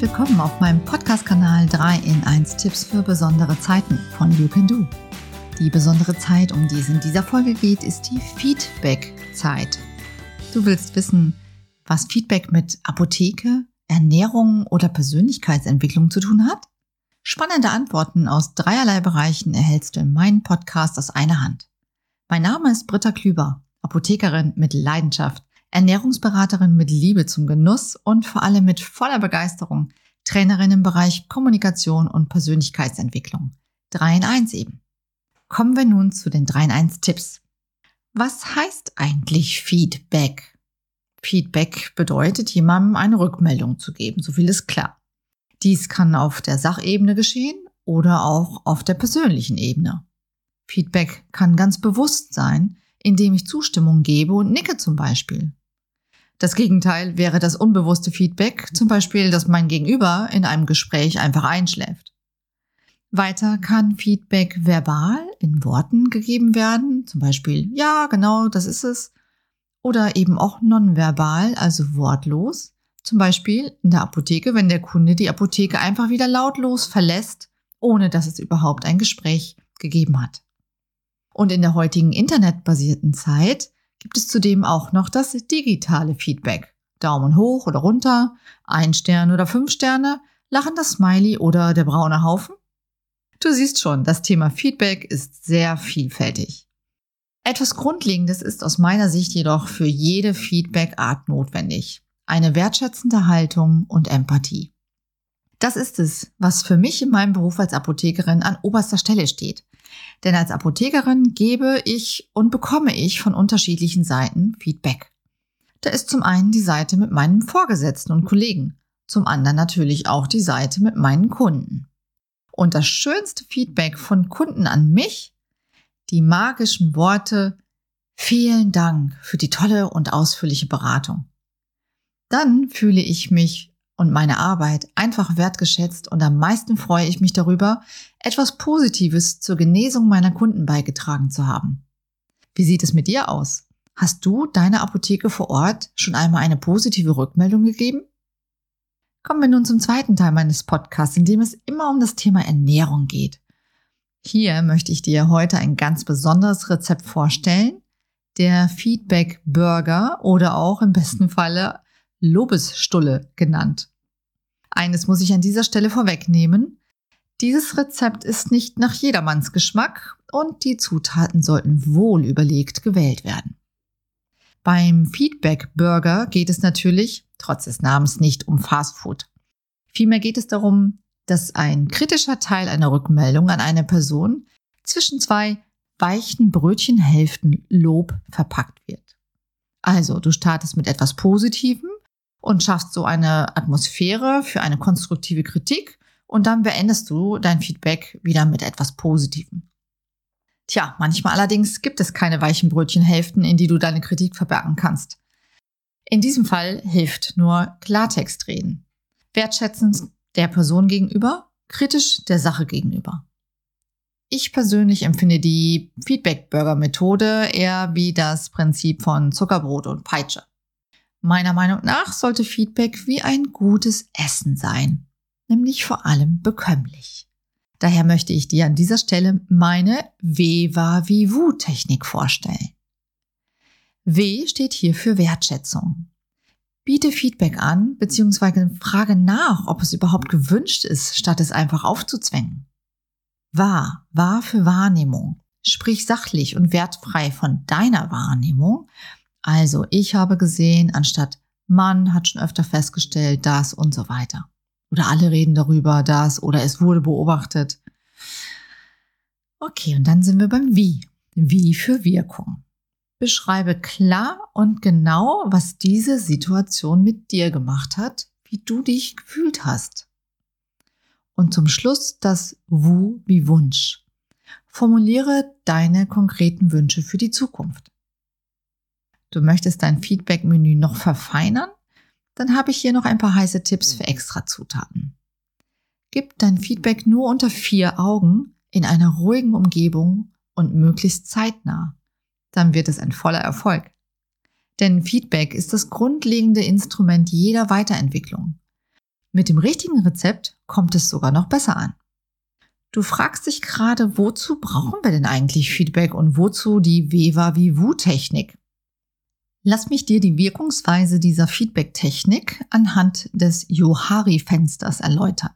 willkommen auf meinem Podcast-Kanal 3 in 1 Tipps für besondere Zeiten von You Can Do. Die besondere Zeit, um die es in dieser Folge geht, ist die Feedback-Zeit. Du willst wissen, was Feedback mit Apotheke, Ernährung oder Persönlichkeitsentwicklung zu tun hat? Spannende Antworten aus dreierlei Bereichen erhältst du in meinem Podcast aus einer Hand. Mein Name ist Britta Klüber, Apothekerin mit Leidenschaft Ernährungsberaterin mit Liebe zum Genuss und vor allem mit voller Begeisterung, Trainerin im Bereich Kommunikation und Persönlichkeitsentwicklung. 3 in 1 eben. Kommen wir nun zu den 3 in 1 Tipps. Was heißt eigentlich Feedback? Feedback bedeutet, jemandem eine Rückmeldung zu geben, so viel ist klar. Dies kann auf der Sachebene geschehen oder auch auf der persönlichen Ebene. Feedback kann ganz bewusst sein, indem ich Zustimmung gebe und nicke zum Beispiel. Das Gegenteil wäre das unbewusste Feedback, zum Beispiel, dass mein Gegenüber in einem Gespräch einfach einschläft. Weiter kann Feedback verbal in Worten gegeben werden, zum Beispiel, ja, genau, das ist es, oder eben auch nonverbal, also wortlos, zum Beispiel in der Apotheke, wenn der Kunde die Apotheke einfach wieder lautlos verlässt, ohne dass es überhaupt ein Gespräch gegeben hat. Und in der heutigen internetbasierten Zeit gibt es zudem auch noch das digitale Feedback. Daumen hoch oder runter, ein Stern oder fünf Sterne, lachender Smiley oder der braune Haufen? Du siehst schon, das Thema Feedback ist sehr vielfältig. Etwas Grundlegendes ist aus meiner Sicht jedoch für jede Feedback-Art notwendig. Eine wertschätzende Haltung und Empathie. Das ist es, was für mich in meinem Beruf als Apothekerin an oberster Stelle steht. Denn als Apothekerin gebe ich und bekomme ich von unterschiedlichen Seiten Feedback. Da ist zum einen die Seite mit meinen Vorgesetzten und Kollegen, zum anderen natürlich auch die Seite mit meinen Kunden. Und das schönste Feedback von Kunden an mich, die magischen Worte, vielen Dank für die tolle und ausführliche Beratung. Dann fühle ich mich und meine Arbeit einfach wertgeschätzt und am meisten freue ich mich darüber, etwas Positives zur Genesung meiner Kunden beigetragen zu haben. Wie sieht es mit dir aus? Hast du deiner Apotheke vor Ort schon einmal eine positive Rückmeldung gegeben? Kommen wir nun zum zweiten Teil meines Podcasts, in dem es immer um das Thema Ernährung geht. Hier möchte ich dir heute ein ganz besonderes Rezept vorstellen, der Feedback Burger oder auch im besten Falle Lobesstulle genannt. Eines muss ich an dieser Stelle vorwegnehmen. Dieses Rezept ist nicht nach jedermanns Geschmack und die Zutaten sollten wohl überlegt gewählt werden. Beim Feedback Burger geht es natürlich, trotz des Namens, nicht um Fast Food. Vielmehr geht es darum, dass ein kritischer Teil einer Rückmeldung an eine Person zwischen zwei weichen Brötchenhälften Lob verpackt wird. Also, du startest mit etwas Positivem und schaffst so eine Atmosphäre für eine konstruktive Kritik und dann beendest du dein Feedback wieder mit etwas Positivem. Tja, manchmal allerdings gibt es keine weichen Brötchenhälften, in die du deine Kritik verbergen kannst. In diesem Fall hilft nur Klartext reden. Wertschätzend der Person gegenüber, kritisch der Sache gegenüber. Ich persönlich empfinde die Feedback-Burger-Methode eher wie das Prinzip von Zuckerbrot und Peitsche. Meiner Meinung nach sollte Feedback wie ein gutes Essen sein, nämlich vor allem bekömmlich. Daher möchte ich dir an dieser Stelle meine Viva Vivu Technik vorstellen. W steht hier für Wertschätzung. Biete Feedback an, beziehungsweise frage nach, ob es überhaupt gewünscht ist, statt es einfach aufzuzwängen. Wahr, wahr für Wahrnehmung. Sprich sachlich und wertfrei von deiner Wahrnehmung also ich habe gesehen, anstatt Mann hat schon öfter festgestellt, das und so weiter. Oder alle reden darüber, das oder es wurde beobachtet. Okay, und dann sind wir beim Wie. Wie für Wirkung. Beschreibe klar und genau, was diese Situation mit dir gemacht hat, wie du dich gefühlt hast. Und zum Schluss das Wu wie Wunsch. Formuliere deine konkreten Wünsche für die Zukunft. Du möchtest dein Feedback-Menü noch verfeinern? Dann habe ich hier noch ein paar heiße Tipps für extra Zutaten. Gib dein Feedback nur unter vier Augen in einer ruhigen Umgebung und möglichst zeitnah. Dann wird es ein voller Erfolg. Denn Feedback ist das grundlegende Instrument jeder Weiterentwicklung. Mit dem richtigen Rezept kommt es sogar noch besser an. Du fragst dich gerade, wozu brauchen wir denn eigentlich Feedback und wozu die Viva-Vivu-Technik? Lass mich dir die Wirkungsweise dieser Feedback-Technik anhand des Johari-Fensters erläutern.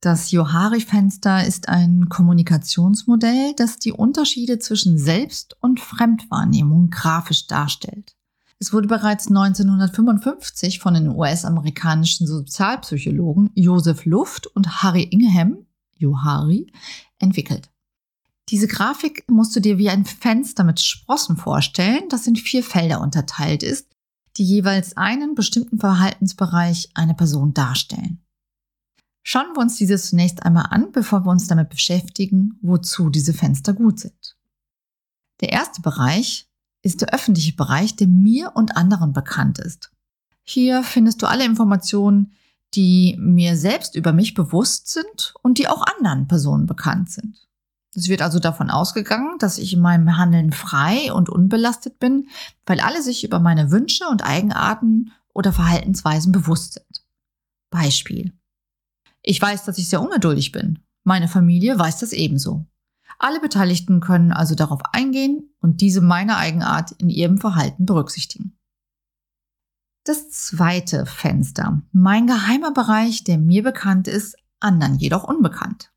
Das Johari-Fenster ist ein Kommunikationsmodell, das die Unterschiede zwischen Selbst- und Fremdwahrnehmung grafisch darstellt. Es wurde bereits 1955 von den US-amerikanischen Sozialpsychologen Joseph Luft und Harry Ingham, Johari, entwickelt. Diese Grafik musst du dir wie ein Fenster mit Sprossen vorstellen, das in vier Felder unterteilt ist, die jeweils einen bestimmten Verhaltensbereich einer Person darstellen. Schauen wir uns diese zunächst einmal an, bevor wir uns damit beschäftigen, wozu diese Fenster gut sind. Der erste Bereich ist der öffentliche Bereich, der mir und anderen bekannt ist. Hier findest du alle Informationen, die mir selbst über mich bewusst sind und die auch anderen Personen bekannt sind. Es wird also davon ausgegangen, dass ich in meinem Handeln frei und unbelastet bin, weil alle sich über meine Wünsche und Eigenarten oder Verhaltensweisen bewusst sind. Beispiel. Ich weiß, dass ich sehr ungeduldig bin. Meine Familie weiß das ebenso. Alle Beteiligten können also darauf eingehen und diese meine Eigenart in ihrem Verhalten berücksichtigen. Das zweite Fenster. Mein geheimer Bereich, der mir bekannt ist, anderen jedoch unbekannt.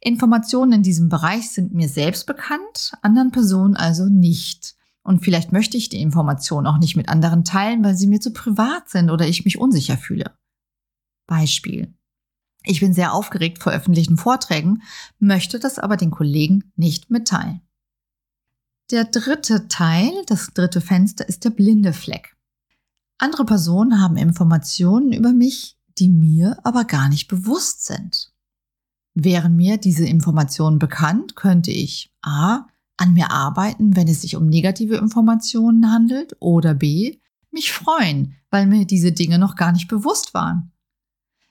Informationen in diesem Bereich sind mir selbst bekannt, anderen Personen also nicht. Und vielleicht möchte ich die Informationen auch nicht mit anderen teilen, weil sie mir zu privat sind oder ich mich unsicher fühle. Beispiel. Ich bin sehr aufgeregt vor öffentlichen Vorträgen, möchte das aber den Kollegen nicht mitteilen. Der dritte Teil, das dritte Fenster, ist der blinde Fleck. Andere Personen haben Informationen über mich, die mir aber gar nicht bewusst sind. Wären mir diese Informationen bekannt, könnte ich a. an mir arbeiten, wenn es sich um negative Informationen handelt, oder b. mich freuen, weil mir diese Dinge noch gar nicht bewusst waren.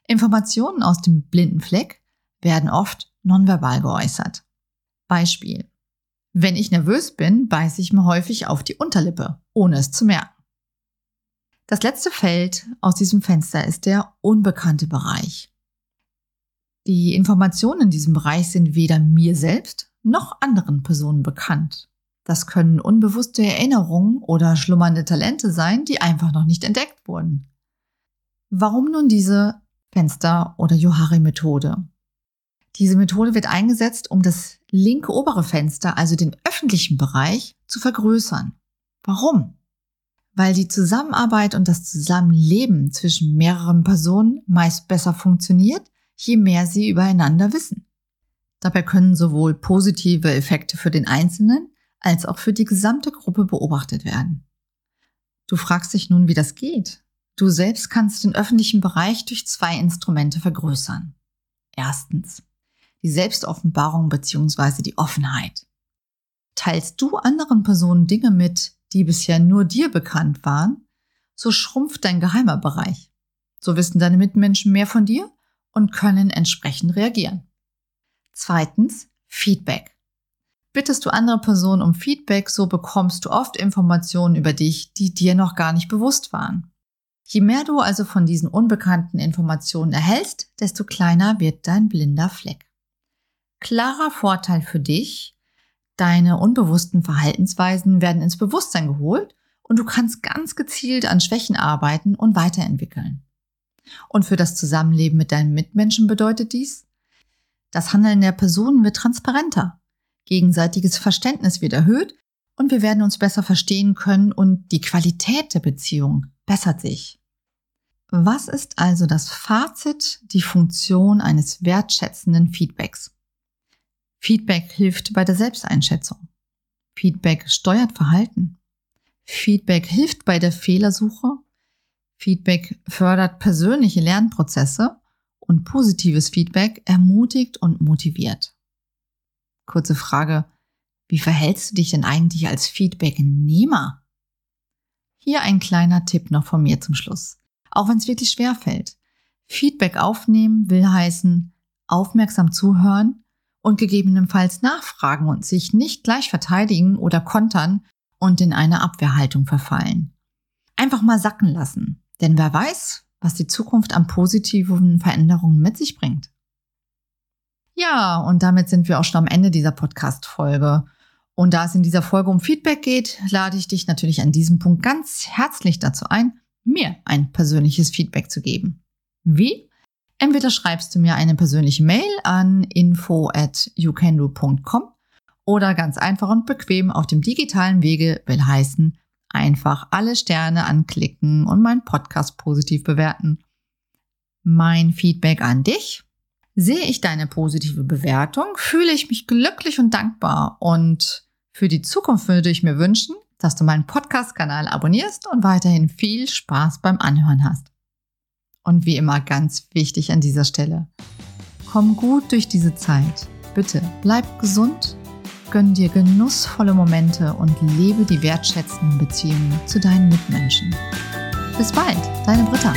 Informationen aus dem blinden Fleck werden oft nonverbal geäußert. Beispiel. Wenn ich nervös bin, beiße ich mir häufig auf die Unterlippe, ohne es zu merken. Das letzte Feld aus diesem Fenster ist der unbekannte Bereich. Die Informationen in diesem Bereich sind weder mir selbst noch anderen Personen bekannt. Das können unbewusste Erinnerungen oder schlummernde Talente sein, die einfach noch nicht entdeckt wurden. Warum nun diese Fenster- oder Johari-Methode. Diese Methode wird eingesetzt, um das linke obere Fenster, also den öffentlichen Bereich, zu vergrößern. Warum? Weil die Zusammenarbeit und das Zusammenleben zwischen mehreren Personen meist besser funktioniert, je mehr sie übereinander wissen. Dabei können sowohl positive Effekte für den Einzelnen als auch für die gesamte Gruppe beobachtet werden. Du fragst dich nun, wie das geht. Du selbst kannst den öffentlichen Bereich durch zwei Instrumente vergrößern. Erstens die Selbstoffenbarung bzw. die Offenheit. Teilst du anderen Personen Dinge mit, die bisher nur dir bekannt waren, so schrumpft dein geheimer Bereich. So wissen deine Mitmenschen mehr von dir und können entsprechend reagieren. Zweitens Feedback. Bittest du andere Personen um Feedback, so bekommst du oft Informationen über dich, die dir noch gar nicht bewusst waren. Je mehr du also von diesen unbekannten Informationen erhältst, desto kleiner wird dein blinder Fleck. Klarer Vorteil für dich, deine unbewussten Verhaltensweisen werden ins Bewusstsein geholt und du kannst ganz gezielt an Schwächen arbeiten und weiterentwickeln. Und für das Zusammenleben mit deinen Mitmenschen bedeutet dies, das Handeln der Personen wird transparenter, gegenseitiges Verständnis wird erhöht und wir werden uns besser verstehen können und die Qualität der Beziehung bessert sich. Was ist also das Fazit, die Funktion eines wertschätzenden Feedbacks? Feedback hilft bei der Selbsteinschätzung. Feedback steuert Verhalten. Feedback hilft bei der Fehlersuche. Feedback fördert persönliche Lernprozesse und positives Feedback ermutigt und motiviert. Kurze Frage, wie verhältst du dich denn eigentlich als Feedbacknehmer? Hier ein kleiner Tipp noch von mir zum Schluss. Auch wenn es wirklich schwer fällt. Feedback aufnehmen will heißen, aufmerksam zuhören und gegebenenfalls nachfragen und sich nicht gleich verteidigen oder kontern und in eine Abwehrhaltung verfallen. Einfach mal sacken lassen. Denn wer weiß, was die Zukunft an positiven Veränderungen mit sich bringt. Ja, und damit sind wir auch schon am Ende dieser Podcast-Folge. Und da es in dieser Folge um Feedback geht, lade ich dich natürlich an diesem Punkt ganz herzlich dazu ein, mir ein persönliches Feedback zu geben. Wie? Entweder schreibst du mir eine persönliche Mail an info at youcando.com oder ganz einfach und bequem auf dem digitalen Wege will heißen, einfach alle Sterne anklicken und meinen Podcast positiv bewerten. Mein Feedback an dich. Sehe ich deine positive Bewertung, fühle ich mich glücklich und dankbar und für die Zukunft würde ich mir wünschen, dass du meinen Podcast-Kanal abonnierst und weiterhin viel Spaß beim Anhören hast. Und wie immer ganz wichtig an dieser Stelle. Komm gut durch diese Zeit. Bitte bleib gesund, gönn dir genussvolle Momente und lebe die wertschätzenden Beziehungen zu deinen Mitmenschen. Bis bald, deine Britta.